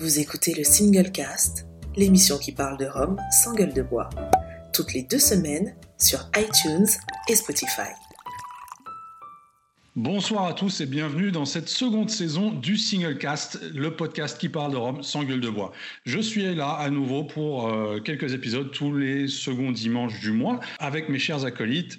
Vous écoutez le Single Cast, l'émission qui parle de Rome sans gueule de bois, toutes les deux semaines sur iTunes et Spotify. Bonsoir à tous et bienvenue dans cette seconde saison du Single Cast, le podcast qui parle de Rome sans gueule de bois. Je suis là à nouveau pour euh, quelques épisodes tous les seconds dimanches du mois avec mes chers acolytes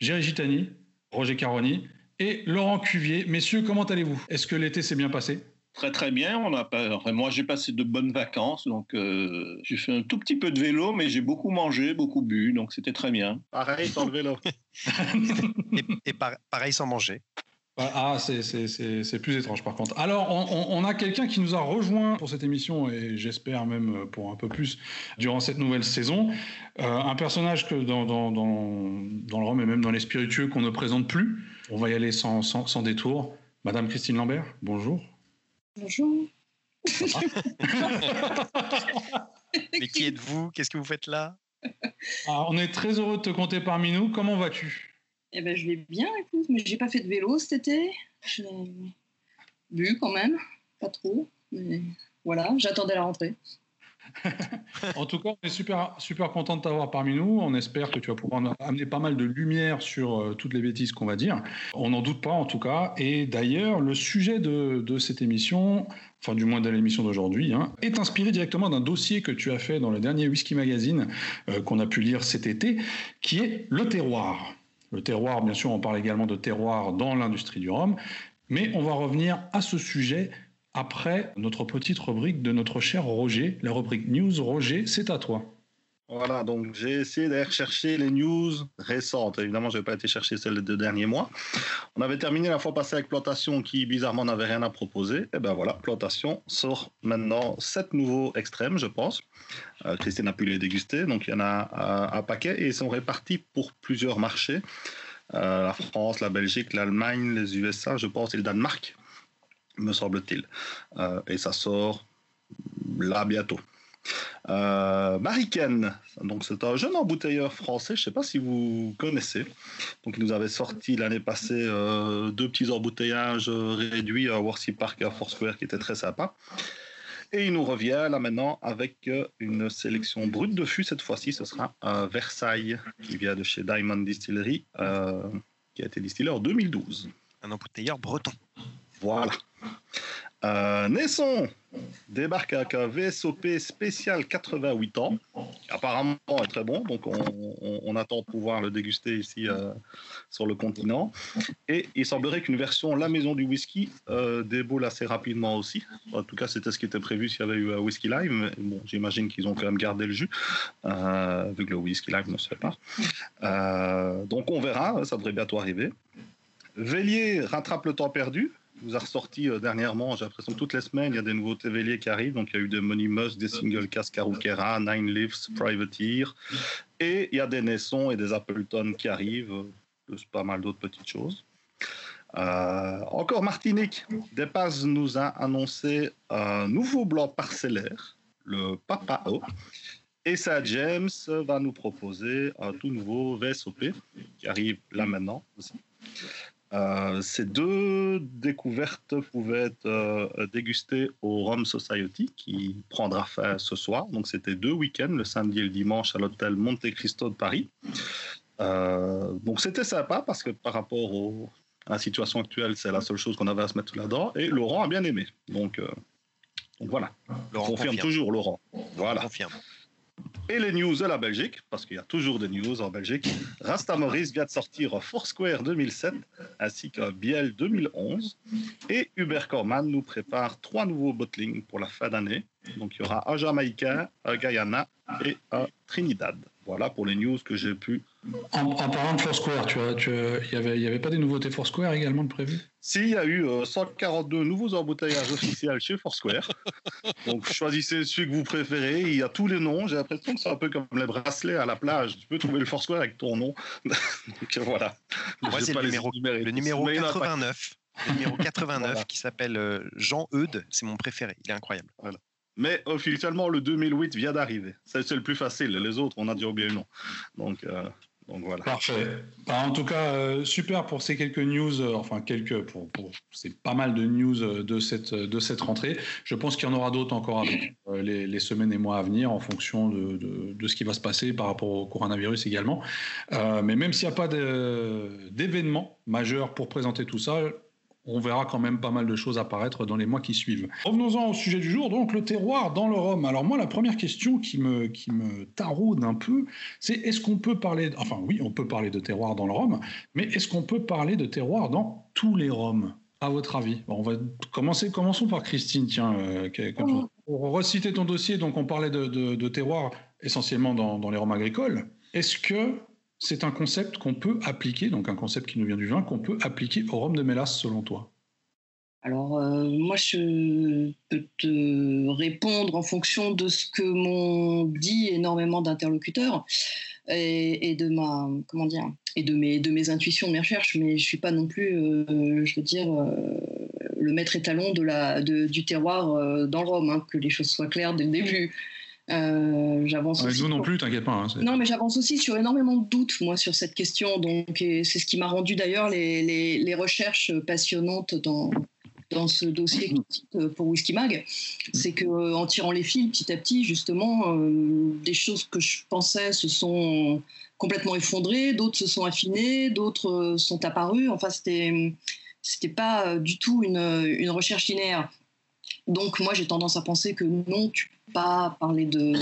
Géry Gitani, Roger Caroni et Laurent Cuvier. Messieurs, comment allez-vous? Est-ce que l'été s'est bien passé? Très très bien. On a pas... Moi, j'ai passé de bonnes vacances, donc euh, j'ai fait un tout petit peu de vélo, mais j'ai beaucoup mangé, beaucoup bu, donc c'était très bien. Pareil sans le vélo. et, pareil sans manger. Ah, c'est plus étrange par contre. Alors, on, a quelqu'un qui nous a rejoint pour cette émission et j'espère même pour un peu plus durant cette nouvelle saison. Euh, un personnage que dans, dans, dans, le rhum et même dans les spiritueux qu'on ne présente plus. On va y aller sans, sans, sans détour. Madame Christine Lambert, bonjour. Bonjour. Mais qui êtes-vous? Qu'est-ce que vous faites là? Ah, On est très heureux de te compter parmi nous. Comment vas-tu? Eh ben, je vais bien, écoute, mais j'ai pas fait de vélo cet été. J'ai bu quand même, pas trop, mais voilà, j'attendais la rentrée. en tout cas, on est super, super content de t'avoir parmi nous. On espère que tu vas pouvoir amener pas mal de lumière sur euh, toutes les bêtises qu'on va dire. On n'en doute pas en tout cas. Et d'ailleurs, le sujet de, cette émission, enfin du moins de l'émission d'aujourd'hui, hein, est inspiré directement d'un dossier que tu as fait dans le dernier Whisky Magazine euh, qu'on a pu lire cet été, qui est le terroir. Le terroir, bien sûr, on parle également de terroir dans l'industrie du rhum. Mais on va revenir à ce sujet après notre petite rubrique de notre cher Roger, la rubrique News. Roger, c'est à toi. Voilà, donc j'ai essayé d'aller chercher les news récentes. Évidemment, je n'ai pas été chercher celles des deux derniers mois. On avait terminé la fois passée avec Plantation qui, bizarrement, n'avait rien à proposer. Et eh ben voilà, Plantation sort maintenant sept nouveaux extrêmes, je pense. Euh, Christine a pu les déguster, donc il y en a euh, un paquet et ils sont répartis pour plusieurs marchés. Euh, la France, la Belgique, l'Allemagne, les USA, je pense, et le Danemark me semble-t-il. Euh, et ça sort là bientôt. Euh, Mariken, donc c'est un jeune embouteilleur français, je ne sais pas si vous connaissez. Donc il nous avait sorti l'année passée euh, deux petits emboutteillages réduits à Worthy Park et à Foursquare qui étaient très sympas. Et il nous revient là maintenant avec une sélection brute de fût. Cette fois-ci, ce sera Versailles qui vient de chez Diamond Distillery, qui a été distillé en 2012. Un embouteilleur breton. Voilà. Euh, Nesson débarque avec un VSOP spécial 88 ans, apparemment est très bon, donc on, attend de pouvoir le déguster ici euh, sur le continent. Et il semblerait qu'une version La Maison du Whisky euh, déboule assez rapidement aussi. En tout cas, c'était ce qui était prévu s'il y avait eu un Whisky Live, bon, j'imagine qu'ils ont quand même gardé le jus, euh, vu que le Whisky Live ne se fait pas. donc on verra, ça devrait bientôt arriver. Vélier rattrape le temps perdu vous a ressorti euh, dernièrement, j'ai l'impression que toutes les semaines, il y a des nouveaux TVL qui arrivent. Donc, il y a eu des Monimos, des Single Cask Karukera, Nine Leaves, Privateer. Et il y a des Naissons et des Appleton qui arrivent, euh, plus pas mal d'autres petites choses. Euh, encore Martinique, Depaz nous a annoncé un nouveau blanc parcellaire, le Papa O. Et ça, James va nous proposer un tout nouveau VSOP qui arrive là maintenant aussi. Euh, ces deux découvertes pouvaient être euh, dégustées au Rome Society qui prendra fin ce soir. Donc c'était deux week-ends, le samedi et le dimanche à l'hôtel Monte Cristo de Paris. Euh, donc c'était sympa parce que par rapport à la situation actuelle, c'est la seule chose qu'on avait à se mettre là-dedans. Et Laurent a bien aimé. Donc, donc voilà. Laurent confirme, toujours Laurent. Voilà. Confirme. Et les news de la Belgique, parce qu'il y a toujours des news en Belgique. Rasta Maurice vient de sortir Foursquare 2007 ainsi qu'un Biel 2011. Et Hubert Corman nous prépare trois nouveaux bottlings pour la fin d'année. Donc il y aura un Jamaïcain, un Guyana et un Trinidad. Voilà pour les news que j'ai pu. En, parlant de Foursquare, tu vois, il n'y avait, pas des nouveautés Foursquare également de prévues? Si, il y a eu 142 euh, nouveaux embouteillages officiels chez Foursquare. Donc choisissez celui que vous préférez. Il y a tous les noms. J'ai l'impression que c'est un peu comme les bracelets à la plage. Tu peux trouver le Foursquare avec ton nom. Donc voilà. Moi, c'est le numéro, le numéro 89. Le numéro 89 qui s'appelle euh, Jean Eudes. C'est mon préféré. Il est incroyable. Voilà. Mais officiellement, le 2008 vient d'arriver. C'est le plus facile. Les autres, on a déjà oublié le nom. Donc, euh, Parfait. Bah, en tout cas, euh, super pour ces quelques news, euh, enfin quelques, pour, c'est pas mal de news euh, de cette, de cette rentrée. Je pense qu'il y en aura d'autres encore avec les, semaines et mois à venir en fonction de, de, ce qui va se passer par rapport au coronavirus également. mais même s'il n'y a pas d'événement majeur pour présenter tout ça, on verra quand même pas mal de choses apparaître dans les mois qui suivent. Revenons-en au sujet du jour, donc le terroir dans le rhum. Alors moi, la première question qui me, qui me taraude un peu, c'est est-ce qu'on peut parler, enfin oui, on peut parler de terroir dans le rhum, mais est-ce qu'on peut parler de terroir dans tous les rhums à votre avis? On va commencer, commençons par Christine, tiens, euh, pour reciter ton dossier, donc on parlait de, terroir essentiellement dans, dans les rhums agricoles. Est-ce que c'est un concept qu'on peut appliquer, donc un concept qui nous vient du vin, qu'on peut appliquer au rhum de mélasse selon toi alors, euh, moi, je peux te répondre en fonction de ce que m'ont dit énormément d'interlocuteurs et, de ma, comment dire, et de mes, de mes intuitions, de mes recherches, mais je suis pas non plus, euh, je veux dire, euh, le maître étalon du terroir dans le rhum, hein, que les choses soient claires dès le début. Euh, j'avance nous non plus, t'inquiète pas. Hein, non, mais j'avance aussi sur énormément de doutes, moi, sur cette question. Donc, c'est ce qui m'a rendu d'ailleurs les, les, recherches passionnantes dans, dans ce dossier euh, pour Whisky Mag. C'est qu'en tirant les fils petit à petit, justement, euh, des choses que je pensais se sont complètement effondrées, d'autres se sont affinées, d'autres sont apparues. Enfin, c'était c'était pas du tout une, une recherche linéaire. Donc moi j'ai tendance à penser que non, tu peux pas parler de,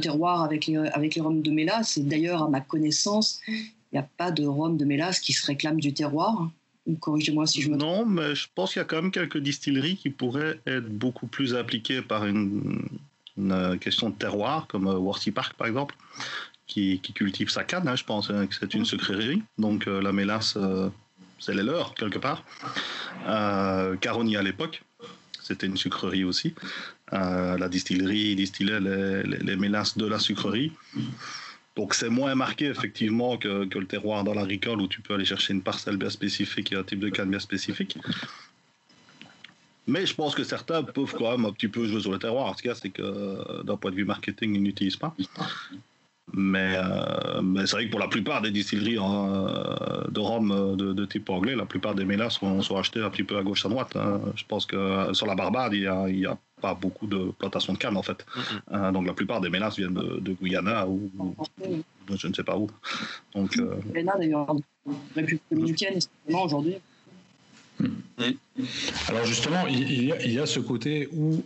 terroir avec les, avec les rhums de mélasse. Et d'ailleurs, à ma connaissance, il n'y a pas de rhum de mélasse qui se réclame du terroir. Corrigez-moi si je me trompe. Non, mais je pense qu'il y a quand même quelques distilleries qui pourraient être beaucoup plus appliquées par une, euh, question de terroir, comme euh, Worthy Park par exemple, qui, cultive sa canne, hein, je pense hein, que c'est une sucrerie. Donc euh, la mélasse, c'est les leurs, quelque part. Caroni à l'époque, c'était une sucrerie aussi. Euh, la distillerie distillait les, mélasses de la sucrerie. Donc c'est moins marqué effectivement que, le terroir dans l'agricole où tu peux aller chercher une parcelle bien spécifique et un type de canne bien spécifique. Mais je pense que certains peuvent quand même un petit peu jouer sur le terroir. En tout cas, c'est que d'un point de vue marketing, ils n'utilisent pas. Mais, euh, mais c'est vrai que pour la plupart des distilleries euh, de rhum euh, de, type anglais, la plupart des mélas sont, sont achetés un petit peu à gauche à droite. Hein. Je pense que sur la Barbade, il n'y a, a, pas beaucoup de plantations de canne en fait. Mm-hmm. donc la plupart des mélas viennent de, Guyana ou, je ne sais pas où. Donc, Guyana d'ailleurs, République dominicaine, aujourd'hui. Mm. Alors justement, il y, a, ce côté où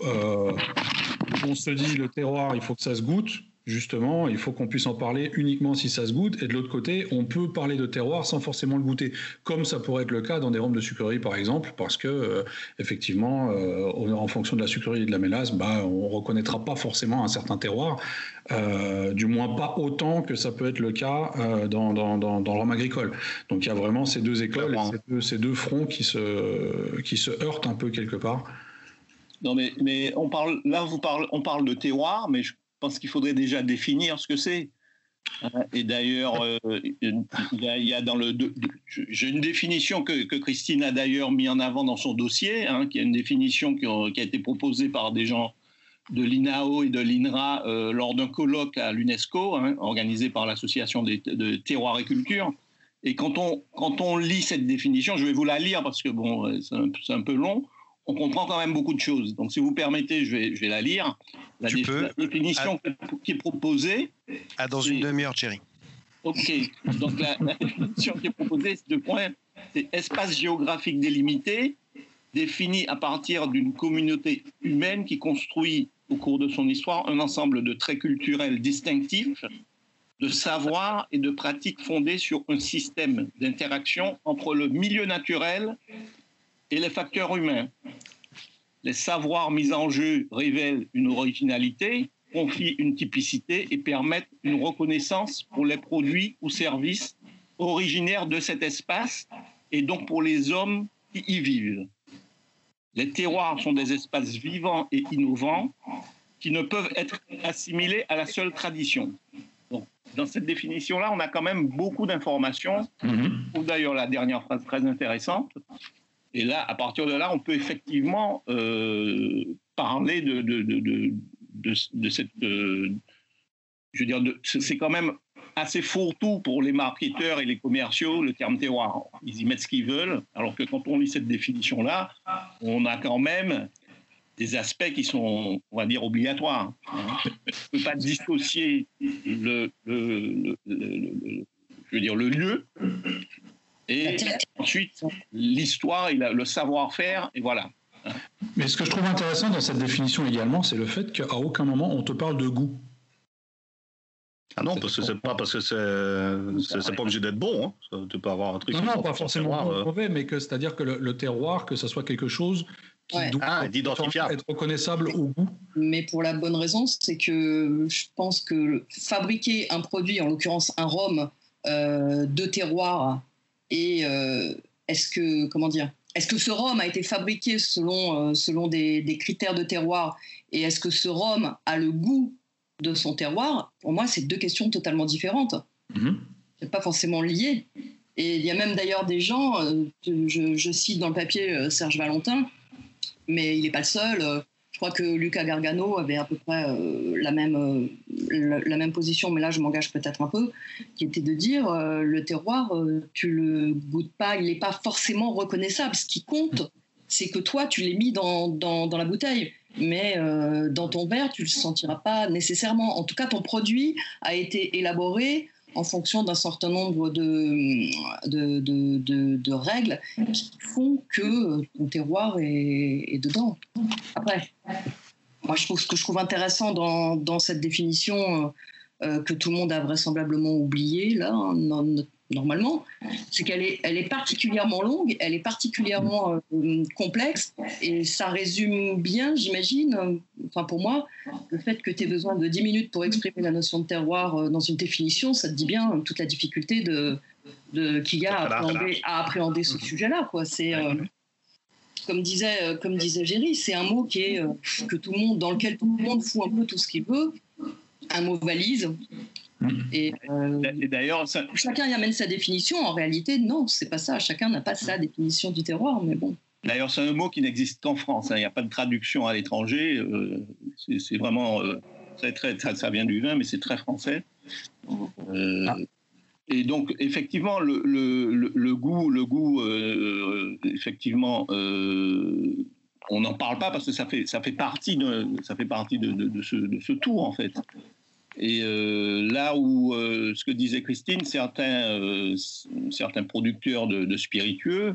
on se dit le terroir, il faut que ça se goûte justement, il faut qu'on puisse en parler uniquement si ça se goûte. Et de l'autre côté, on peut parler de terroir sans forcément le goûter, comme ça pourrait être le cas dans des rhums de sucrerie, par exemple, parce que euh, effectivement, euh, en fonction de la sucrerie et de la mélasse, bah, on reconnaîtra pas forcément un certain terroir, euh, du moins pas autant que ça peut être le cas dans, dans, dans, le rhum agricole. Donc il y a vraiment ces deux écoles, ces deux, fronts qui se, qui se heurtent un peu quelque part. Non, mais, mais on parle, là, vous parle, on parle de terroir, mais je pense qu'il faudrait déjà définir ce que c'est. Hein, et d'ailleurs, euh, il, y a dans le, j'ai une définition que, Christine a d'ailleurs mis en avant dans son dossier, hein, qui est une définition qui a, été proposée par des gens de l'INAO et de l'INRA euh, lors d'un colloque à l'UNESCO, hein, organisé par l'association de terroir et culture. Et quand on, quand on lit cette définition, je vais vous la lire parce que bon, c'est un peu long on comprend quand même beaucoup de choses. Donc, si vous permettez, je vais, je vais la lire. La, définition qui est proposée. Ah, dans une demi-heure, Thierry. OK. Donc, la, définition qui est proposée, c'est deux points. C'est espace géographique délimité, défini à partir d'une communauté humaine qui construit au cours de son histoire un ensemble de traits culturels distinctifs, de savoirs et de pratiques fondés sur un système d'interaction entre le milieu naturel et les facteurs humains. Les savoirs mis en jeu révèlent une originalité, confient une typicité et permettent une reconnaissance pour les produits ou services originaires de cet espace et donc pour les hommes qui y vivent. Les terroirs sont des espaces vivants et innovants qui ne peuvent être assimilés à la seule tradition. Donc, dans cette définition-là, on a quand même beaucoup d'informations. Mm D'ailleurs, la dernière phrase très intéressante, et là, à partir de là, on peut effectivement euh, parler de, de, de, de cette. je veux dire, c'est quand même assez fourre-tout pour les marketeurs et les commerciaux, le terme terroir. Ils y mettent ce qu'ils veulent, alors que quand on lit cette définition-là, on a quand même des aspects qui sont, on va dire, obligatoires. On ne peut pas dissocier le, le, je veux dire, le lieu et ensuite l'histoire et le savoir-faire, et voilà. Mais ce que je trouve intéressant dans cette définition également, c'est le fait qu'à aucun moment on te parle de goût. Ah non, parce que c'est pas parce que c'est c'est pas obligé d'être bon. Hein. Tu peux avoir un truc. Non, non, pas forcément bon, euh. mauvais, mais que c'est-à-dire que le, terroir, que ce soit quelque chose qui doit ah, être reconnaissable au goût. Mais pour la bonne raison, c'est que je pense que fabriquer un produit, en l'occurrence un rhum euh, de terroir, et euh, est-ce que comment dire est-ce que ce rhum a été fabriqué selon, selon des, des, critères de terroir? Et est-ce que ce rhum a le goût de son terroir, pour moi, c'est deux questions totalement différentes. Mhm. C'est pas forcément lié. Et il y a même d'ailleurs des gens, euh, je, cite dans le papier euh, Serge Valentin, mais il n'est pas le seul. Euh, je crois que Lucas Gargano avait à peu près la, même, la, même position, mais là je m'engage peut-être un peu, qui était de dire le terroir, tu le goûtes pas, il n'est pas forcément reconnaissable. Ce qui compte, c'est que toi, tu l'es mis dans, dans, dans la bouteille mais euh, dans ton verre, tu ne le sentiras pas nécessairement. En tout cas, ton produit a été élaboré en fonction d'un certain nombre de, de, règles qui font que ton terroir est, dedans. Après, moi, je trouve, ce que je trouve intéressant dans, cette définition euh, que tout le monde a vraisemblablement oublié, là, hein, normalement, c'est qu'elle est, elle est particulièrement longue, elle est particulièrement euh, complexe, et ça résume bien, j'imagine, euh, enfin pour moi, le fait que tu aies besoin de 10 minutes pour exprimer la notion de terroir euh, dans une définition, ça te dit bien toute la difficulté de, de qu'il y a à appréhender, ce sujet-là. Quoi. C'est, comme disait, comme disait Géry, c'est un mot qui est, que tout le monde, dans lequel tout le monde fout un peu tout ce qu'il veut, un mot valise euh, et, d'ailleurs, chacun y amène sa définition. En réalité, non, c'est pas ça. Chacun n'a pas sa définition du terroir, mais bon. D'ailleurs, c'est un mot qui n'existe qu'en France. Hein. Il n'y a pas de traduction à l'étranger. Euh, c'est vraiment euh, très, ça, vient du vin, mais c'est très français. Ah. Et donc, effectivement, le, le, goût, le goût, effectivement, on n'en parle pas parce que ça fait, ça fait partie de, ça fait partie de, de, ce, de ce tour en fait. Et euh, là où, euh, ce que disait Christine, certains, euh, certains producteurs de, spiritueux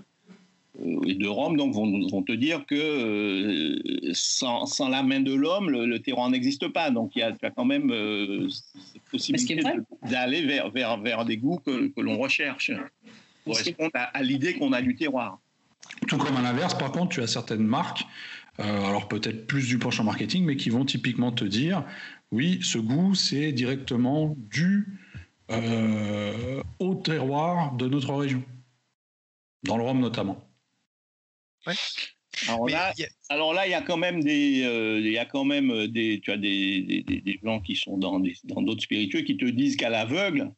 et de rhum donc, vont, vont te dire que sans, sans, la main de l'homme, le, terroir n'existe pas. Donc il y a, quand même cette possibilité d'aller vers, vers, vers des goûts que, que l'on recherche, correspondent à, à l'idée qu'on a du terroir. Tout comme à l'inverse, par contre, tu as certaines marques, alors peut-être plus du penchant marketing, mais qui vont typiquement te dire oui, ce goût, c'est directement dû euh, au terroir de notre région, dans le Rhum notamment. Alors, là, il y a quand même des, euh, il y a quand même des, tu as des, des, gens qui sont dans dans d'autres spiritueux qui te disent qu'à l'aveugle,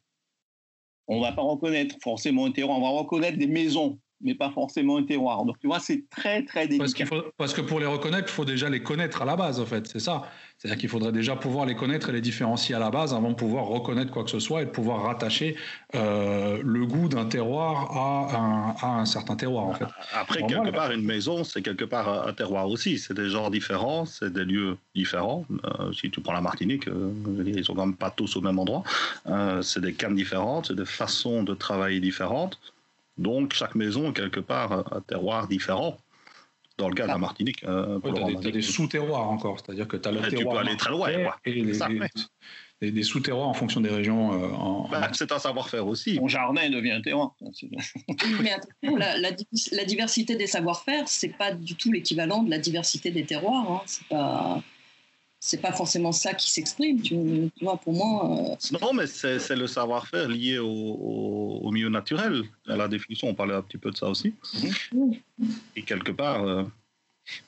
on va pas reconnaître forcément un terroir, on va reconnaître des maisons mais pas forcément un terroir. Donc tu vois, c'est très très délicat. Parce, que pour les reconnaître, il faut déjà les connaître à la base, en fait, c'est ça. C'est-à-dire qu'il faudrait déjà pouvoir les connaître et les différencier à la base avant de pouvoir reconnaître quoi que ce soit et de pouvoir rattacher euh, le goût d'un terroir à un, à un, certain terroir, en fait. Après, quelque part, une maison, c'est quelque part un terroir aussi. C'est des genres différents, c'est des lieux différents. Euh, si tu prends la Martinique, euh, ils sont quand même pas tous au même endroit. c'est des cannes différentes, c'est des façons de travailler différentes. Donc, chaque maison, quelque part, un terroir différent. Dans le cas de la ah. Martinique. Euh, tu as des, sous-terroirs encore, c'est-à-dire que tu as le terroir. Tu peux aller très loin. Et des, sous-terroirs en fonction des régions. Euh, bah, c'est un savoir-faire aussi. Mon jardin devient un terroir. Mais la, la, diversité des savoir-faire, c'est pas du tout l'équivalent de la diversité des terroirs. Hein. C'est pas c'est pas forcément ça qui s'exprime. Tu, vois, pour moi. Euh, non, mais c'est le savoir-faire lié au, milieu naturel. À la définition, on parlait un petit peu de ça aussi. Et quelque part. Euh,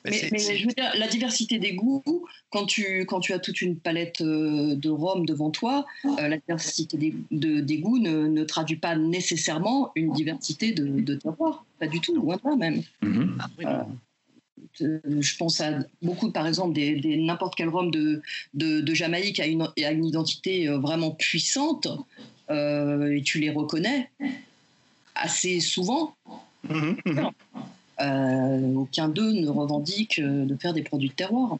mais, je veux dire, la diversité des goûts, quand tu, quand tu as toute une palette euh, de rhum devant toi, la diversité des, de, des goûts ne, ne, traduit pas nécessairement une diversité de, de terroirs. Pas du tout, loin de là même. Mm-hmm. Euh, je pense à beaucoup, par exemple, des, n'importe quel rhum de, de, Jamaïque a une, a une identité euh, vraiment puissante. et tu les reconnais assez souvent. Mhm, mhm. aucun d'eux ne revendique de faire des produits de terroir.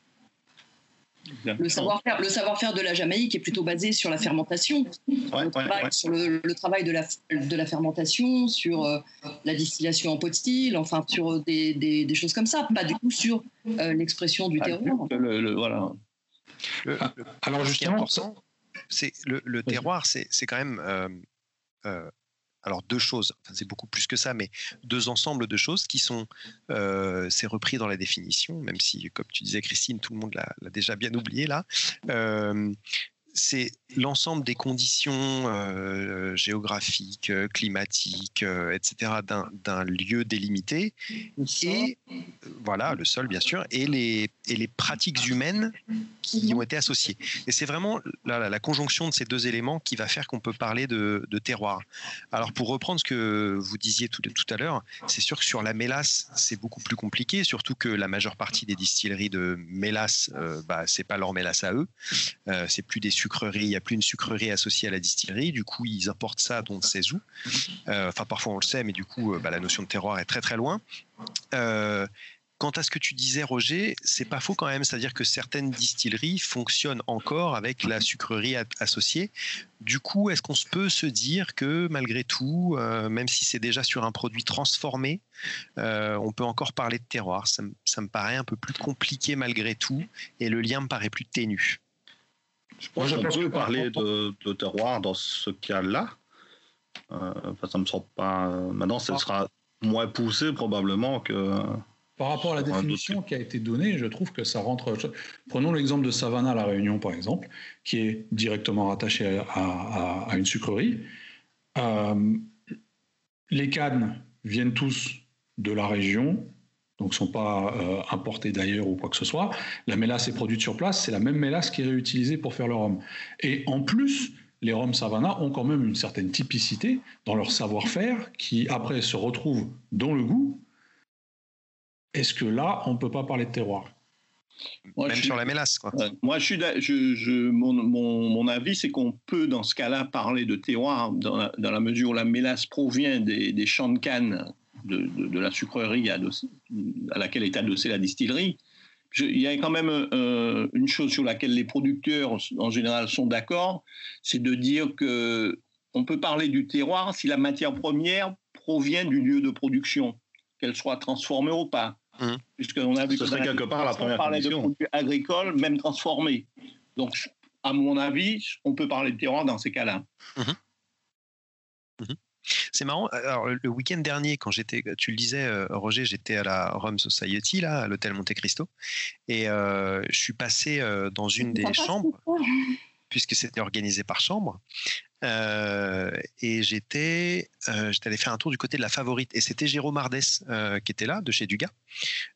Le savoir-faire, le savoir-faire de la Jamaïque est plutôt basé sur la fermentation, le travail, sur le, travail de la, de la fermentation, sur euh, la distillation en pot style, enfin sur des, des, choses comme ça, pas du tout sur euh, l'expression du terroir. Le, voilà. Ah, alors justement, c'est le, terroir, c'est quand même euh, alors deux choses, c'est beaucoup plus que ça, mais deux ensembles de choses qui sont, euh, c'est repris dans la définition, même si, comme tu disais Christine, tout le monde l'a déjà bien oublié là. Euh, c'est l'ensemble des conditions euh, géographiques, climatiques, euh, etc. d'un lieu délimité et voilà le sol bien sûr et les et les pratiques humaines qui ont été associées. Et c'est vraiment la, la, conjonction de ces deux éléments qui va faire qu'on peut parler de, de, terroir. Alors pour reprendre ce que vous disiez tout, tout à l'heure, c'est sûr que sur la mélasse c'est beaucoup plus compliqué, surtout que la majeure partie des distilleries de mélasse, euh, bah, c'est pas leur mélasse à eux, euh, c'est plus des il n'y a plus une sucrerie associée à la distillerie, du coup ils importent ça dont on sait où. Euh, enfin parfois on le sait, mais du coup euh, bah, la notion de terroir est très très loin. Euh, quant à ce que tu disais, Roger, c'est pas faux quand même. C'est-à-dire que certaines distilleries fonctionnent encore avec la sucrerie associée. Du coup, est-ce qu'on peut se dire que malgré tout, même si c'est déjà sur un produit transformé, on peut encore parler de terroir? Ça, ça, me paraît un peu plus compliqué malgré tout, et le lien me paraît plus ténu. Je pense qu'on peut parler de, terroir dans ce cas-là. Euh, ça me semble pas. Maintenant, ce sera moins poussé probablement que. Par rapport à la définition qui a été donnée, je trouve que ça rentre. Prenons l'exemple de Savannah à La Réunion, par exemple, qui est directement rattaché à, une sucrerie. Euh, les cannes viennent tous de la région, donc ne sont pas euh, importés d'ailleurs ou quoi que ce soit. La mélasse est produite sur place, c'est la même mélasse qui est réutilisée pour faire le rhum. Et en plus, les rhums Savannah ont quand même une certaine typicité dans leur savoir-faire qui après se retrouve dans le goût. Est-ce que là, on ne peut pas parler de terroir? Même sur la mélasse. Quoi. moi, je je, mon, mon, avis, c'est qu'on peut, dans ce cas-là, parler de terroir dans la, mesure où la mélasse provient des, des champs de canne de, la sucrerie à laquelle est adossée la distillerie. il y a quand même euh, une chose sur laquelle les producteurs en général sont d'accord, c'est de dire que on peut parler du terroir si la matière première provient du lieu de production, qu'elle soit transformée ou pas. Mmh. Puisqu'on a vu que serait quelque part la première on parlait de produits agricoles, même transformés. Donc, à mon avis, on peut parler de terroir dans ces cas-là. Mmh. C'est marrant. Alors, le week-end dernier, quand j'étais, tu le disais, euh, Roger, j'étais à la Rome Society, là, à l'hôtel Monte Cristo, et euh, je suis passé euh, dans une des chambres, puisque c'était organisé par chambre. et j'étais, j'étais allé faire un tour du côté de la favorite, et c'était Jérôme Ardès qui était là, de chez Dugas.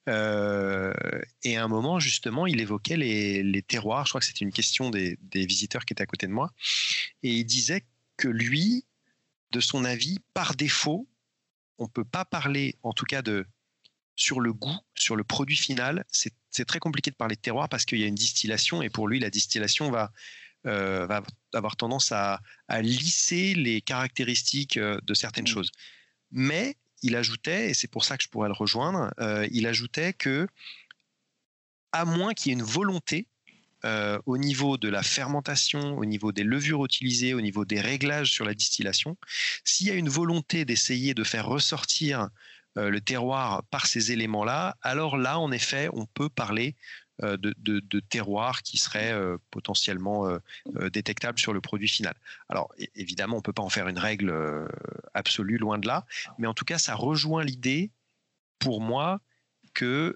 et à un moment, justement, il évoquait les, terroirs. Je crois que c'était une question des, des visiteurs qui étaient à côté de moi, et il disait que lui, de son avis, par défaut, on ne peut pas parler, en tout cas, de sur le goût, sur le produit final. C'est très compliqué de parler de terroir parce qu'il y a une distillation et pour lui, la distillation va, euh, va avoir tendance à, lisser les caractéristiques euh, de certaines mmh. choses. Mais il ajoutait, et c'est pour ça que je pourrais le rejoindre, euh, il ajoutait que, à moins qu'il y ait une volonté euh, au niveau de la fermentation, au niveau des levures utilisées, au niveau des réglages sur la distillation, s'il y a une volonté d'essayer de faire ressortir euh, le terroir par ces éléments-là, alors là, en effet, on peut parler euh, de, terroir qui serait potentiellement détectable sur le produit final. Alors évidemment, on ne peut pas en faire une règle absolue, loin de là, mais en tout cas, ça rejoint l'idée, pour moi, qu'il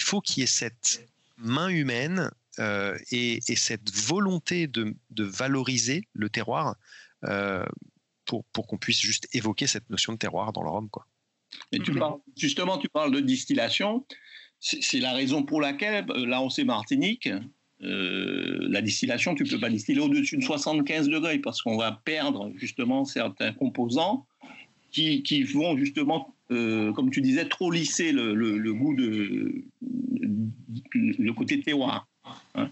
faut qu'il y ait cette main humaine euh, et, cette volonté de, valoriser le terroir euh, pour, pour qu'on puisse juste évoquer cette notion de terroir dans le rhum. Quoi. Et tu parles, justement, tu parles de distillation. C'est la raison pour laquelle, euh, là, on sait Martinique, la distillation, tu ne peux pas distiller au-dessus de 75 degrés parce qu'on va perdre justement certains composants qui, qui vont justement, comme tu disais, trop lisser le, le goût de le côté terroir. Hein.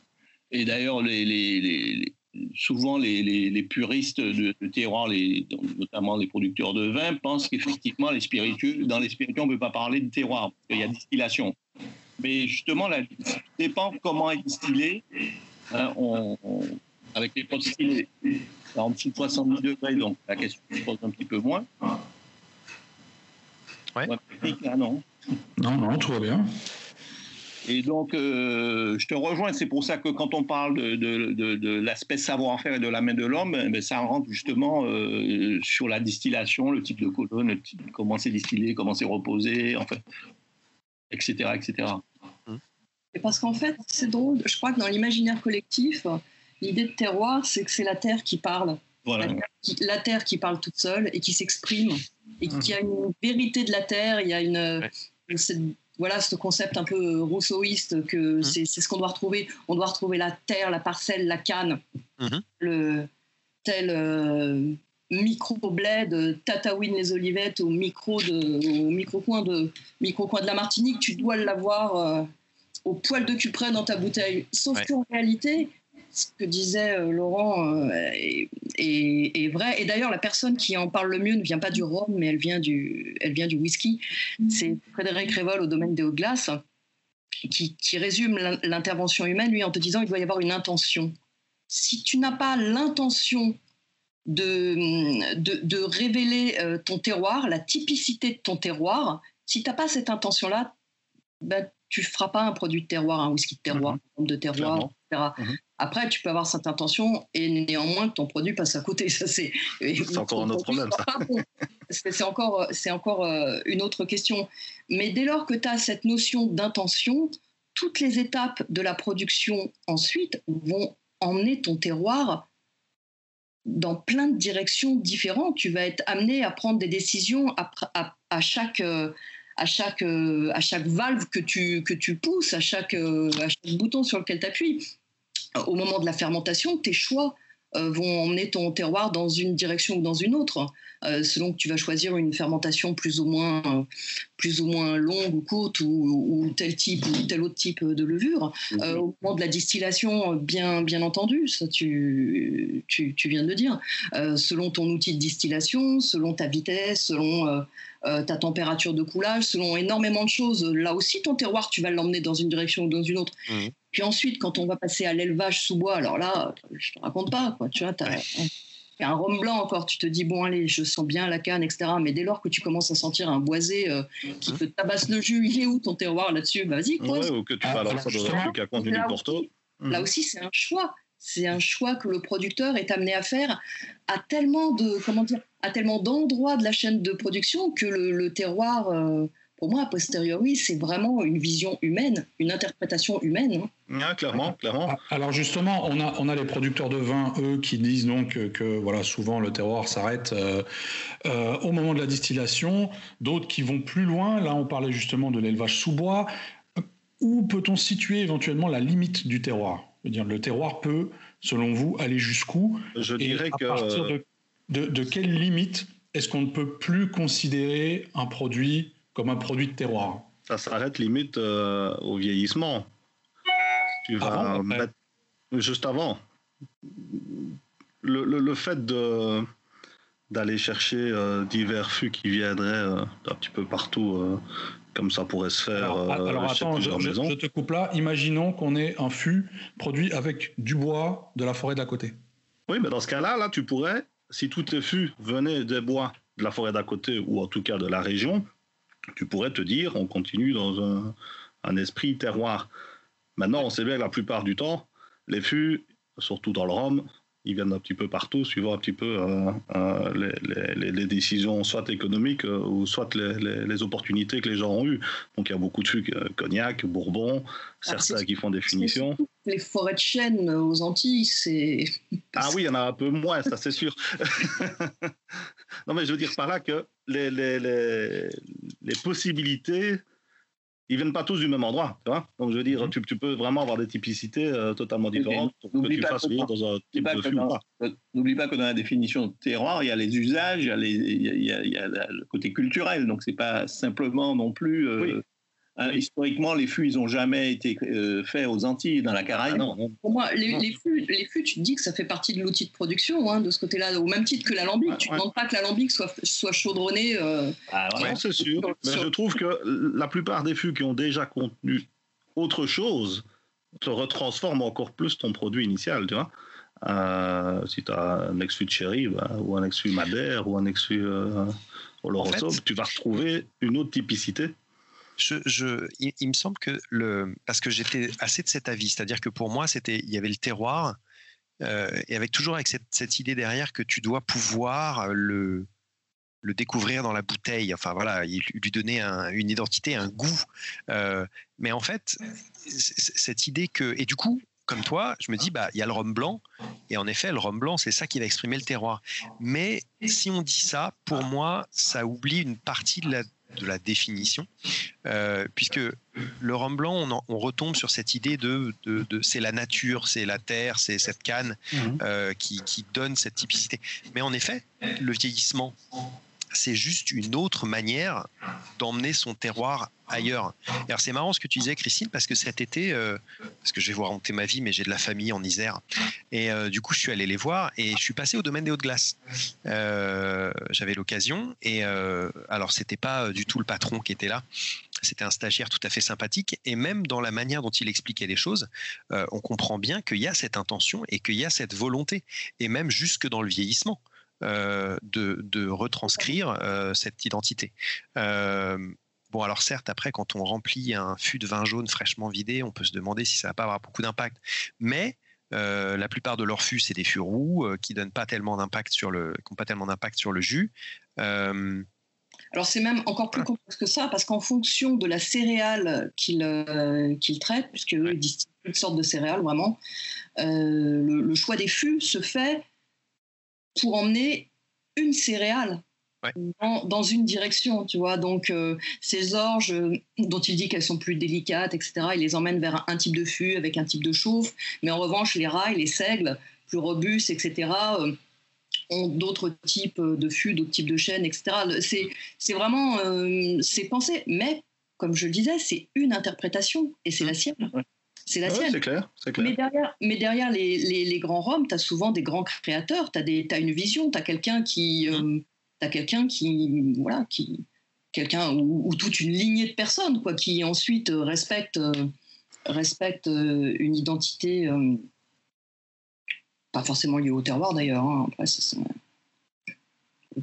Et d'ailleurs, les, souvent les, puristes de, terroir, les, notamment les producteurs de vin, pensent qu'effectivement, les spiritueux, dans les spiritueux, on ne peut pas parler de terroir, parce qu'il y a distillation. Mais justement, ça dépend comment est distillé. Hein, avec les distillés en dessous de 70 degrés, donc la question se pose un petit peu moins. Ouais. non. Non, non, tout va bien. Et donc, euh, je te rejoins. C'est pour ça que quand on parle de, l'aspect savoir-faire et de la main de l'homme, eh ben, ça rentre justement euh, sur la distillation, le type de colonne, comment c'est distillé, comment c'est reposé, en fait, etc., etc. Et parce qu'en fait, c'est drôle. Je crois que dans l'imaginaire collectif, l'idée de terroir, c'est que c'est la terre qui parle. Voilà. La, terre qui, parle toute seule et qui s'exprime et qui a une vérité de la terre. Il y a une, voilà ce concept un peu rousseauiste que mmh. c'est ce qu'on doit retrouver. On doit retrouver la terre, la parcelle, la canne, mmh. le tel euh, micro bled, Tatawin les Olivettes au micro de micro coin de micro coin de la Martinique. Tu dois l'avoir euh, au poil de cul près dans ta bouteille. Sauf qu'en réalité, ce que disait euh, Laurent euh, est, vrai. Et d'ailleurs, la personne qui en parle le mieux ne vient pas du rhum, mais elle vient du, elle vient du whisky. C'est Frédéric Révol au domaine des hautes glaces qui, résume l'intervention humaine, lui, en te disant il doit y avoir une intention. Si tu n'as pas l'intention de, de, révéler euh, ton terroir, la typicité de ton terroir, si tu n'as pas cette intention-là, ben, tu ne feras pas un produit de terroir, un whisky de terroir, un de terroir, etc. Après, tu peux avoir cette intention et néanmoins que ton produit passe à côté. Ça, c'est, encore un autre problème. c'est encore, c'est encore euh, une autre question. Mais dès lors que tu as cette notion d'intention, toutes les étapes de la production ensuite vont emmener ton terroir dans plein de directions différentes. Tu vas être amené à prendre des décisions à, chaque, à chaque, à chaque valve que tu, que tu pousses, à chaque, à chaque bouton sur lequel tu appuies au moment de la fermentation, tes choix euh, vont emmener ton terroir dans une direction ou dans une autre, euh, selon que tu vas choisir une fermentation plus ou moins, euh, plus ou moins longue ou courte ou, tel type ou tel autre type de levure. Mhm. au moment de la distillation, bien, bien entendu, ça tu, tu, tu viens de le dire, selon ton outil de distillation, selon ta vitesse, selon ta température de coulage, selon énormément de choses, là aussi ton terroir, tu vas l'emmener dans une direction ou dans une autre. Mhm. Puis ensuite, quand on va passer à l'élevage sous bois, alors là, je te raconte pas, quoi. Tu vois, tu as, un rhum blanc encore, tu te dis, bon, allez, je sens bien la canne, etc. Mais dès lors que tu commences à sentir un boisé euh, qui te tabasse le jus, il est où ton terroir là-dessus? Vas-y, quoi. Ouais, ou que tu vas alors ça dans un truc à contenu Porto. Là aussi, c'est un choix. C'est un choix que le producteur est amené à faire à tellement de, comment dire, à tellement d'endroits de la chaîne de production que le, terroir. Euh, pour moi, a posteriori, c'est vraiment une vision humaine, une interprétation humaine. Hein. clairement, clairement. Ah, alors justement, on a, on a les producteurs de vin, eux, qui disent donc que, voilà, souvent le terroir s'arrête euh, euh, au moment de la distillation. D'autres qui vont plus loin. Là, on parlait justement de l'élevage sous bois. Où peut-on situer éventuellement la limite du terroir? Dire, le terroir peut, selon vous, aller jusqu'où Je dirais à partir de, de, de quelle limite est-ce qu'on ne peut plus considérer un produit comme un produit de terroir? Ça s'arrête limite euh, au vieillissement. Tu vas mettre juste avant. Le, fait de d'aller chercher euh, divers fûts qui viendraient euh, un petit peu partout, comme ça pourrait se faire. Alors, attends, je, je, te coupe là. Imaginons qu'on ait un fût produit avec du bois de la forêt d'à côté. Oui, mais dans ce cas-là, là, tu pourrais, si tous tes fûts venaient des bois de la forêt d'à côté ou en tout cas de la région, tu pourrais te dire, on continue dans un, esprit terroir. Maintenant, on sait bien que la plupart du temps, les fûts, surtout dans le rhum, ils viennent un petit peu partout, suivant un petit peu euh, euh, les, décisions, soit économiques euh, ou soit les, opportunités que les gens ont eues. Donc il y a beaucoup de fûts, cognac, bourbon, ah, certains qui font des finitions. Les forêts de chêne aux Antilles, c'est. Ah oui, il y en a un peu moins, ça c'est sûr. non, mais je veux dire par là que les, les, les, les possibilités, ils viennent pas tous du même endroit. Tu vois Donc, je veux dire, mhm. tu, tu, peux vraiment avoir des typicités euh, totalement différentes que tu fasses vivre dans un type de flux euh, N'oublie pas que dans la définition de terroir, il y a les usages, il y a, les, il y a, il y a, le côté culturel. Donc, c'est pas simplement non plus. Euh, Euh, historiquement, les fûts, ils n'ont jamais été euh, faits aux Antilles, dans la Caraïbe. Ah Pour moi, les, les, fûts, les, fûts, tu te dis que ça fait partie de l'outil de production, hein, de ce côté-là, au même titre que l'alambic. tu ne demandes pas que l'alambic soit, soit chaudronné. Euh, ah, c'est sûr. Mais je trouve que la plupart des fûts qui ont déjà contenu autre chose te retransforment encore plus ton produit initial, tu vois. Euh, si tu as un ex-fût de chéri bah, ou un ex-fût Madère ou un ex-fût euh, en tu vas retrouver une autre typicité. Il, me semble que parce que j'étais assez de cet avis, c'est-à-dire que pour moi, c'était, il y avait le terroir, euh, et avec toujours avec cette, idée derrière que tu dois pouvoir le, le découvrir dans la bouteille, enfin voilà, lui donner une identité, un goût. Euh, mais en fait, cette idée que, et du coup, comme toi, je me dis, bah, il y a le rhum blanc, et en effet, le rhum blanc, c'est ça qui va exprimer le terroir. Mais si on dit ça, pour moi, ça oublie une partie de la, de la définition, euh, puisque le rhum blanc, on, on, retombe sur cette idée de, de, c'est la nature, c'est la terre, c'est cette canne mmh. euh, qui, qui donne cette typicité. Mais en effet, le vieillissement, c'est juste une autre manière d'emmener son terroir ailleurs. Alors c'est marrant ce que tu disais, Christine, parce que cet été, euh, parce que je vais vous raconter ma vie, mais j'ai de la famille en Isère, et euh, du coup je suis allé les voir et je suis passé au domaine des Hautes-Glaces. Euh, j'avais l'occasion et alors c'était pas du tout le patron qui était là. C'était un stagiaire tout à fait sympathique et même dans la manière dont il expliquait les choses, on comprend bien qu'il y a cette intention et qu'il y a cette volonté et même jusque dans le vieillissement. Euh, de, retranscrire euh, cette identité. Euh, bon, alors certes, après, quand on remplit un fût de vin jaune fraîchement vidé, on peut se demander si ça va pas avoir beaucoup d'impact. Mais la plupart de leurs fûts, c'est des fûts roux qui donnent pas tellement d'impact sur le, qui n'ont pas tellement d'impact sur le jus. Alors c'est même encore plus complexe que ça, parce qu'en fonction de la céréale qu'ils traitent, puisque eux ils distillent toutes sortes de céréales vraiment, le, le, choix des fûts se fait pour emmener une céréale dans, une direction, tu vois. Donc, euh, ces orges euh, dont il dit qu'elles sont plus délicates, etc., il les emmène vers un, type de fût avec un type de chauffe. Mais en revanche, les rails, les seigles, plus robustes, etc., euh, ont d'autres types de fûts, d'autres types de chaînes, etc. C'est vraiment, c'est pensé. Mais, comme je le disais, c'est une interprétation et c'est la sienne. C'est la sienne. C'est clair, Mais derrière, mais derrière les, les, grands roms, tu as souvent des grands créateurs, tu as, as, une vision, tu as quelqu'un qui. Euh, as quelqu'un qui. Voilà, qui. Quelqu'un ou, toute une lignée de personnes, quoi, qui ensuite respecte, respecte une identité. Euh, pas forcément liée au terroir d'ailleurs. Hein. Après, ça,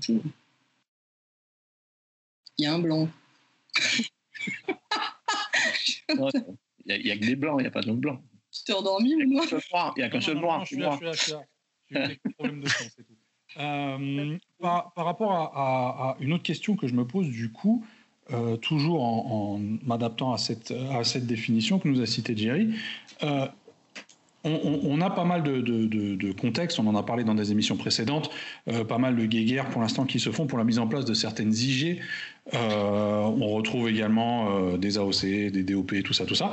Il y a un blanc. Il n'y a, que des blancs, il n'y a pas de blancs. Tu t'es endormi, mais moi Il n'y a qu'un seul noir. Je suis là, je suis là. J'ai eu des problèmes de son, c'est tout. Euh, par, par, rapport à, à, une autre question que je me pose, du coup, euh, toujours en, en m'adaptant à cette, à cette définition que nous a citée Jerry, euh, on, a pas mal de, contextes, on en a parlé dans des émissions précédentes, euh, pas mal de guéguerres pour l'instant qui se font pour la mise en place de certaines IG. Euh, on retrouve également euh, des AOC, des DOP, tout ça, tout ça.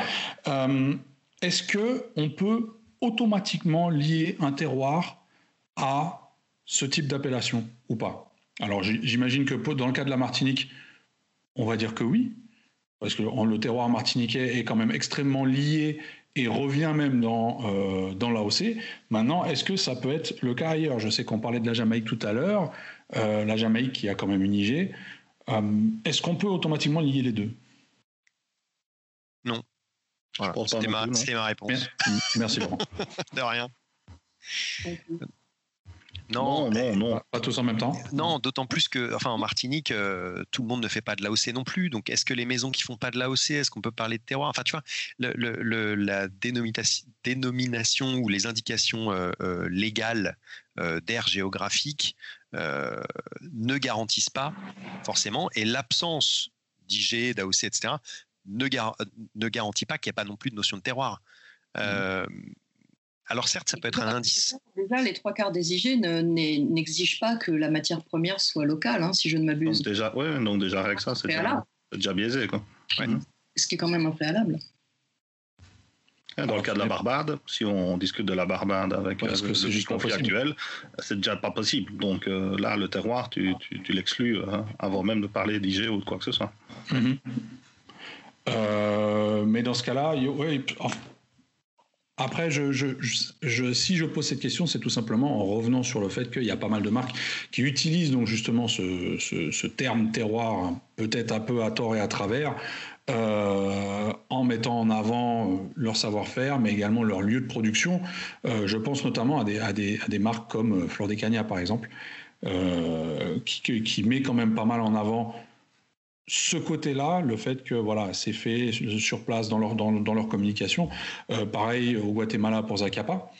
Est-ce que on peut automatiquement lier un terroir à ce type d'appellation ou pas? Alors j'imagine que dans le cas de la Martinique, on va dire que oui, parce que le terroir martiniquais est quand même extrêmement lié et revient même dans, euh, dans l'AOC. Maintenant, est-ce que ça peut être le cas ailleurs? Je sais qu'on parlait de la Jamaïque tout à l'heure, euh, la Jamaïque qui a quand même une IG. Euh, est-ce qu'on peut automatiquement lier les deux? Non. Voilà, C'était ma, ma, réponse. Merci, Laurent. de rien. Non, non, non, pas tous en même temps. Non, d'autant plus que, enfin, en Martinique, euh, tout le monde ne fait pas de l'AOC non plus. Donc, est-ce que les maisons qui font pas de l'AOC, est-ce qu'on peut parler de terroir? Enfin, tu vois, le, la dénomination, ou les indications euh, euh, légales d'air géographique ne garantissent pas forcément, et l'absence d'IG, d'AOC, etc., ne, ne garantit pas qu'il n'y a pas non plus de notion de terroir. Mmh. Alors certes, ça peut être un indice. Déjà, les trois quarts des IG n'exigent pas que la matière première soit locale, hein, si je ne m'abuse. Déjà, ouais, donc déjà avec ça, c'est déjà, biaisé. Quoi. Ce qui est quand même un préalable. Dans le cas de la Barbade, si on discute de la Barbade avec ouais, le, le conflit actuel, c'est déjà pas possible. Donc euh, là, le terroir, tu, tu, l'exclus hein, avant même de parler d'IG ou de quoi que ce soit. Mmh. mais dans ce cas-là, ouais, après, si je pose cette question, c'est tout simplement en revenant sur le fait qu'il y a pas mal de marques qui utilisent donc justement ce, terme terroir, peut-être un peu à tort et à travers, euh, en mettant en avant euh, leur savoir-faire, mais également leur lieu de production. Euh, je pense notamment à des, marques comme Flor des Cagna, par exemple, qui, qui, met quand même pas mal en avant ce côté-là, le fait que voilà, c'est fait sur place dans leur, dans, communication. Euh, pareil au Guatemala pour Zacapa,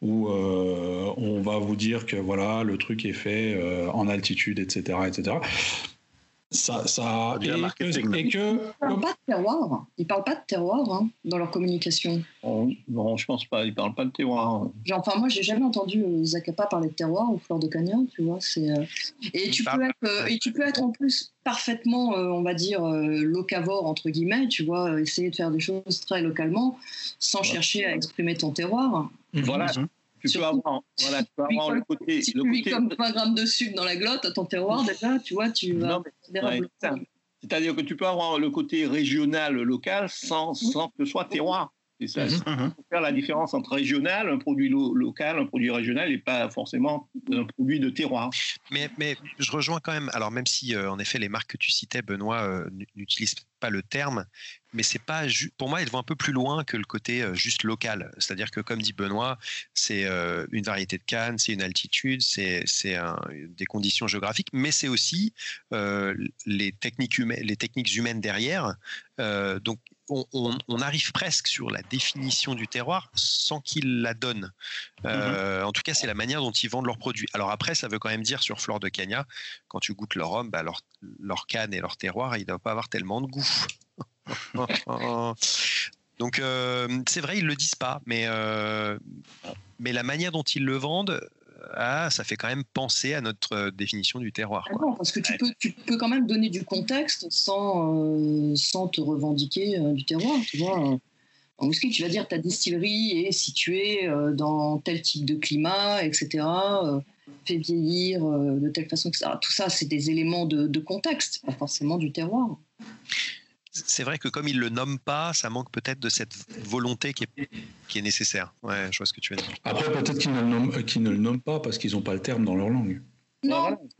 où euh, on va vous dire que voilà, le truc est fait euh, en altitude, etc., etc ça, ça et, que, que, parlent pas de terroir. Ils parlent pas de terroir hein, dans leur communication. Oh, non, je pense pas. Ils parlent pas de terroir. Genre, enfin, moi, j'ai jamais entendu euh, Zacapa parler de terroir ou fleur de canyon, tu vois. C'est euh, et tu peux être euh, et tu peux être en plus parfaitement, on va dire, locavore entre guillemets, tu vois, essayer de faire des choses très localement sans chercher à exprimer ton terroir. Voilà. Mhm tu peux avoir, voilà, tu peux avoir le côté. Si le tu côté... comme 20 grammes de sucre dans la glotte, à ton terroir, déjà, tu vois, tu vas. C'est-à-dire que tu peux avoir le côté régional, local, sans, sans que ce soit terroir. C'est ça. Mm faire la différence entre régional, un produit local, un produit régional, et pas forcément un produit de terroir. Mais, mais je rejoins quand même. Alors même si euh, en effet les marques que tu citais, Benoît, euh, n'utilisent pas le terme, mais c'est pas pour moi, elles vont un peu plus loin que le côté euh, juste local. C'est-à-dire que comme dit Benoît, c'est une variété de cannes, c'est une altitude, c'est des conditions géographiques, mais c'est aussi les techniques humaines, les techniques humaines derrière. donc on, arrive presque sur la définition du terroir sans qu'ils la donnent. Euh, mhm. En tout cas, c'est la manière dont ils vendent leurs produits. Alors après, ça veut quand même dire sur Flore de Cagna, quand tu goûtes leur rhum, bah leur, leur, canne et leur terroir, ils ne doivent pas avoir tellement de goût. Donc euh, c'est vrai, ils le disent pas, mais, euh, mais la manière dont ils le vendent, ah, ça fait quand même penser à notre euh, définition du terroir. Ah parce que tu, peux, tu peux quand même donner du contexte sans, euh, sans te revendiquer euh, du terroir. Tu vois, en whisky, tu vas dire ta distillerie est située dans tel type de climat, etc. fait vieillir de telle façon, etc. Tout ça, c'est des éléments de, de contexte, pas forcément du terroir c'est vrai que comme ils le nomment pas, ça manque peut-être de cette volonté qui est, qui est nécessaire. Ouais, je vois ce que tu veux dire. Après, peut-être qu'ils ne, le nomment, ne le nomment pas parce qu'ils n'ont pas le terme dans leur langue. Non,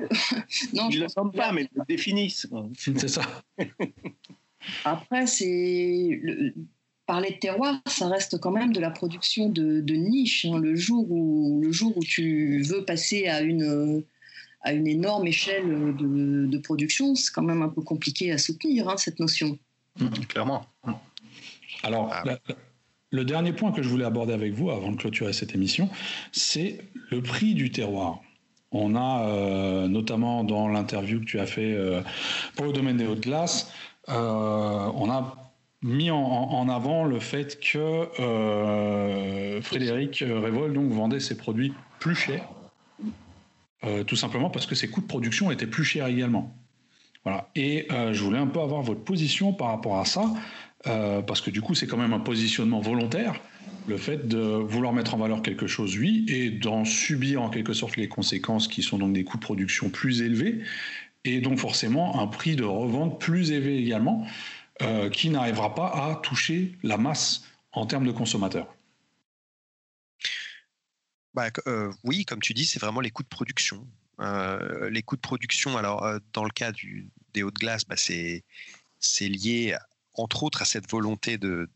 non ils ne le nomment pas, mais ils le définissent. C'est ça. Après, c'est parler de terroir, ça reste quand même de la production de, niche. Hein. Le jour où le jour où tu veux passer à une à une énorme échelle de, de production, c'est quand même un peu compliqué à soutenir hein, cette notion. Mmh, clairement. Alors, ah le dernier point que je voulais aborder avec vous avant de clôturer cette émission, c'est le prix du terroir. On a euh, notamment dans l'interview que tu as fait euh, pour le domaine des hautes glaces, euh, on a mis en, avant le fait que Frédéric Révol donc vendait ses produits plus chers, tout simplement parce que ses coûts de production étaient plus chers également. Et euh, je voulais un peu avoir votre position par rapport à ça, euh, parce que du coup, c'est quand même un positionnement volontaire, le fait de vouloir mettre en valeur quelque chose, oui, et d'en subir en quelque sorte les conséquences qui sont donc des coûts de production plus élevés, et donc forcément un prix de revente plus élevé également, euh, qui n'arrivera pas à toucher la masse en termes de consommateurs. Bah, oui, comme tu dis, c'est vraiment les coûts de production. Euh, les coûts de production, alors euh, dans le cas du, des hauts de glace, bah, c'est lié entre autres à cette volonté de,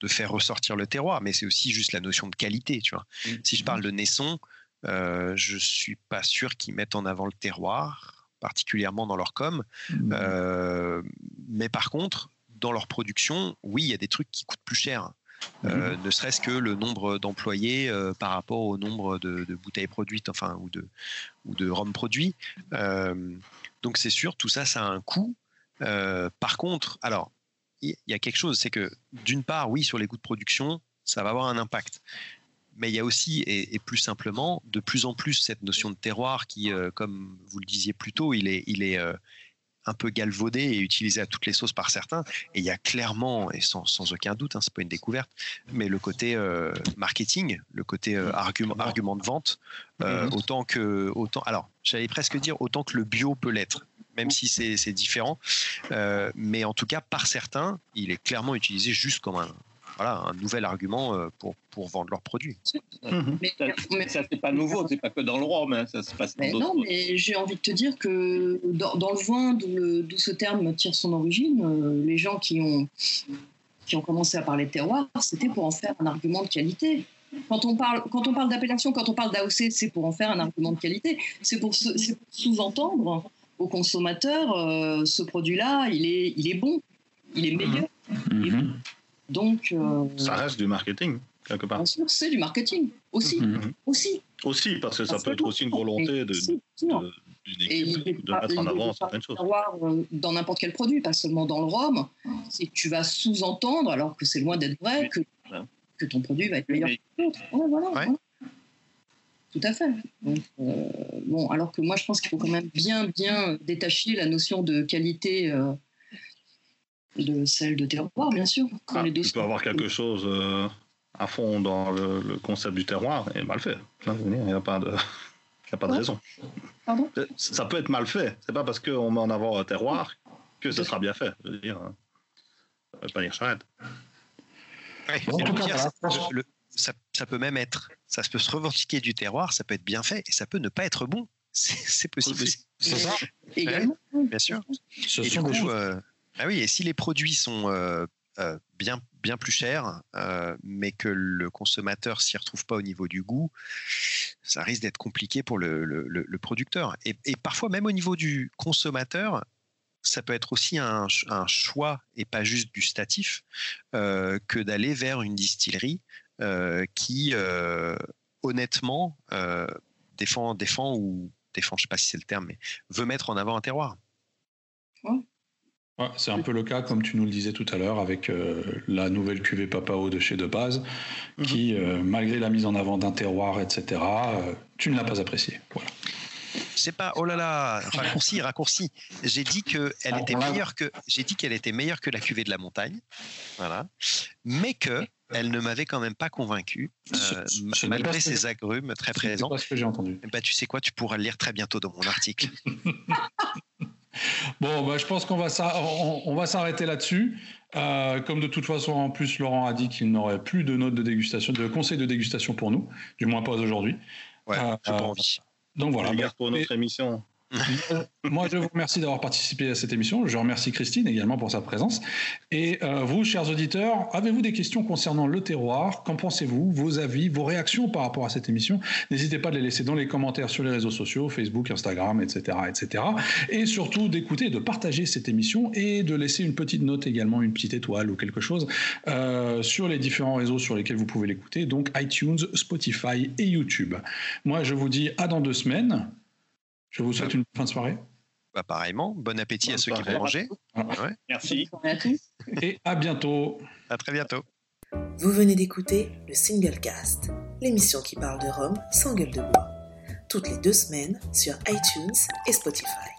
de, faire ressortir le terroir, mais c'est aussi juste la notion de qualité. Tu vois. Mmh. Si je parle de Naisson, euh, je suis pas sûr qu'ils mettent en avant le terroir, particulièrement dans leur com. Mmh. Euh, mais par contre, dans leur production, oui, il y a des trucs qui coûtent plus cher. Euh, mhm. ne serait-ce que le nombre d'employés euh, par rapport au nombre de, bouteilles produites, enfin, ou de, ou de rhum produit. Euh, donc c'est sûr, tout ça, ça a un coût. par contre, alors, il y, a quelque chose, c'est que d'une part, oui, sur les coûts de production, ça va avoir un impact. Mais il y a aussi, et, plus simplement, de plus en plus cette notion de terroir qui, comme vous le disiez plus tôt, il est, il est, un peu galvaudé et utilisé à toutes les sauces par certains. Et il y a clairement, et sans, aucun doute, hein, c'est pas une découverte, mais le côté euh, marketing, le côté euh, argument, argument de vente, euh, mm-hmm. autant que autant. Alors, j'allais presque dire autant que le bio peut l'être. même si c'est différent. mais en tout cas, par certains, il est clairement utilisé juste comme un, voilà, un nouvel argument euh, pour, pour vendre leurs produits. Mhm. Mais, ça, c'est pas nouveau, c'est pas que dans le rhum, hein, ça se passe dans Non, mais j'ai envie de te dire que dans, le vin, d'où ce terme tire son origine, euh, les gens qui ont, qui ont commencé à parler de terroir, c'était pour en faire un argument de qualité. Quand on parle, quand on parle d'appellation, quand on parle d'AOC, c'est pour en faire un argument de qualité. C'est pour, sous-entendre aux consommateurs, euh, ce produit-là, il est, il est bon, il est meilleur. Mhm. Donc, euh, ça reste du marketing quelque part. Bien sûr, c'est du marketing aussi, mhm. aussi. Aussi, parce que ça peut être aussi une volonté de, d'une équipe de mettre en avant certaines choses. Euh, dans n'importe quel produit, pas seulement dans le rhum, c'est que tu vas sous-entendre, alors que c'est loin d'être vrai, que, que ton produit va être meilleur que l'autre. voilà, Tout à fait. Euh, bon, alors que moi, je pense qu'il faut quand même bien, bien détacher la notion de qualité de celle de terroir, bien sûr. Ah, les tu peux avoir quelque chose euh, à fond dans le, concept du terroir et mal fait. Il n'y a pas de, a pas de raison. Pardon? Ça peut être mal fait. C'est pas parce qu'on met en avant un terroir que ce sera bien fait. Je veux dire, ça veut pas dire charrette. ça, peut même être, ça peut se revendiquer du terroir, ça peut être bien fait et ça peut ne pas être bon. C'est possible aussi. C'est ça. Également. bien sûr. et du coup, ah oui, et si les produits sont euh, euh, bien, bien plus chers, euh, mais que le consommateur s'y retrouve pas au niveau du goût, ça risque d'être compliqué pour le, le, producteur. Et, parfois, même au niveau du consommateur, ça peut être aussi un, choix et pas juste du statif que d'aller vers une distillerie qui, honnêtement, défend, défend ou défend, je sais pas si c'est le terme, mais veut mettre en avant un terroir c'est un peu le cas, comme tu nous le disais tout à l'heure, avec euh, la nouvelle cuvée Papao de chez De Base, mhm. qui, euh, malgré la mise en avant d'un terroir, etc., euh, tu ne l'as pas apprécié. Voilà. C'est pas oh là là raccourci raccourci. J'ai dit que elle ah, était meilleure que j'ai dit qu'elle était meilleure que la cuvée de la montagne, voilà, mais que elle ne m'avait quand même pas convaincu malgré ses agrumes très présents. C'est ce que j'ai entendu. Bah, tu sais quoi, tu pourras le lire très bientôt dans mon article. Bon, bah, je pense qu'on va s'arrêter là-dessus. Euh, comme de toute façon, en plus, Laurent a dit qu'il n'aurait plus de notes de dégustation, de conseils de dégustation pour nous, du moins pas aujourd'hui. Ouais, euh, j'ai pas envie. Donc voilà. pour notre émission. Moi, je vous remercie d'avoir participé à cette émission. Je remercie Christine également pour sa présence. Et euh, vous, chers auditeurs, avez-vous des questions concernant le terroir? Qu'en pensez-vous? Vos avis, vos réactions par rapport à cette émission? N'hésitez pas à les laisser dans les commentaires sur les réseaux sociaux, Facebook, Instagram, etc. etc. Et surtout d'écouter, de partager cette émission et de laisser une petite note également, une petite étoile ou quelque chose euh, sur les différents réseaux sur lesquels vous pouvez l'écouter, donc iTunes, Spotify et YouTube. Moi, je vous dis à dans deux semaines. Je vous souhaite une fin de soirée. Bah, pareillement, bon appétit à ceux qui vont manger. Merci. Et à bientôt. À très bientôt. Vous venez d'écouter le Single Cast, l'émission qui parle de Rome sans gueule de bois, toutes les deux semaines sur iTunes et Spotify.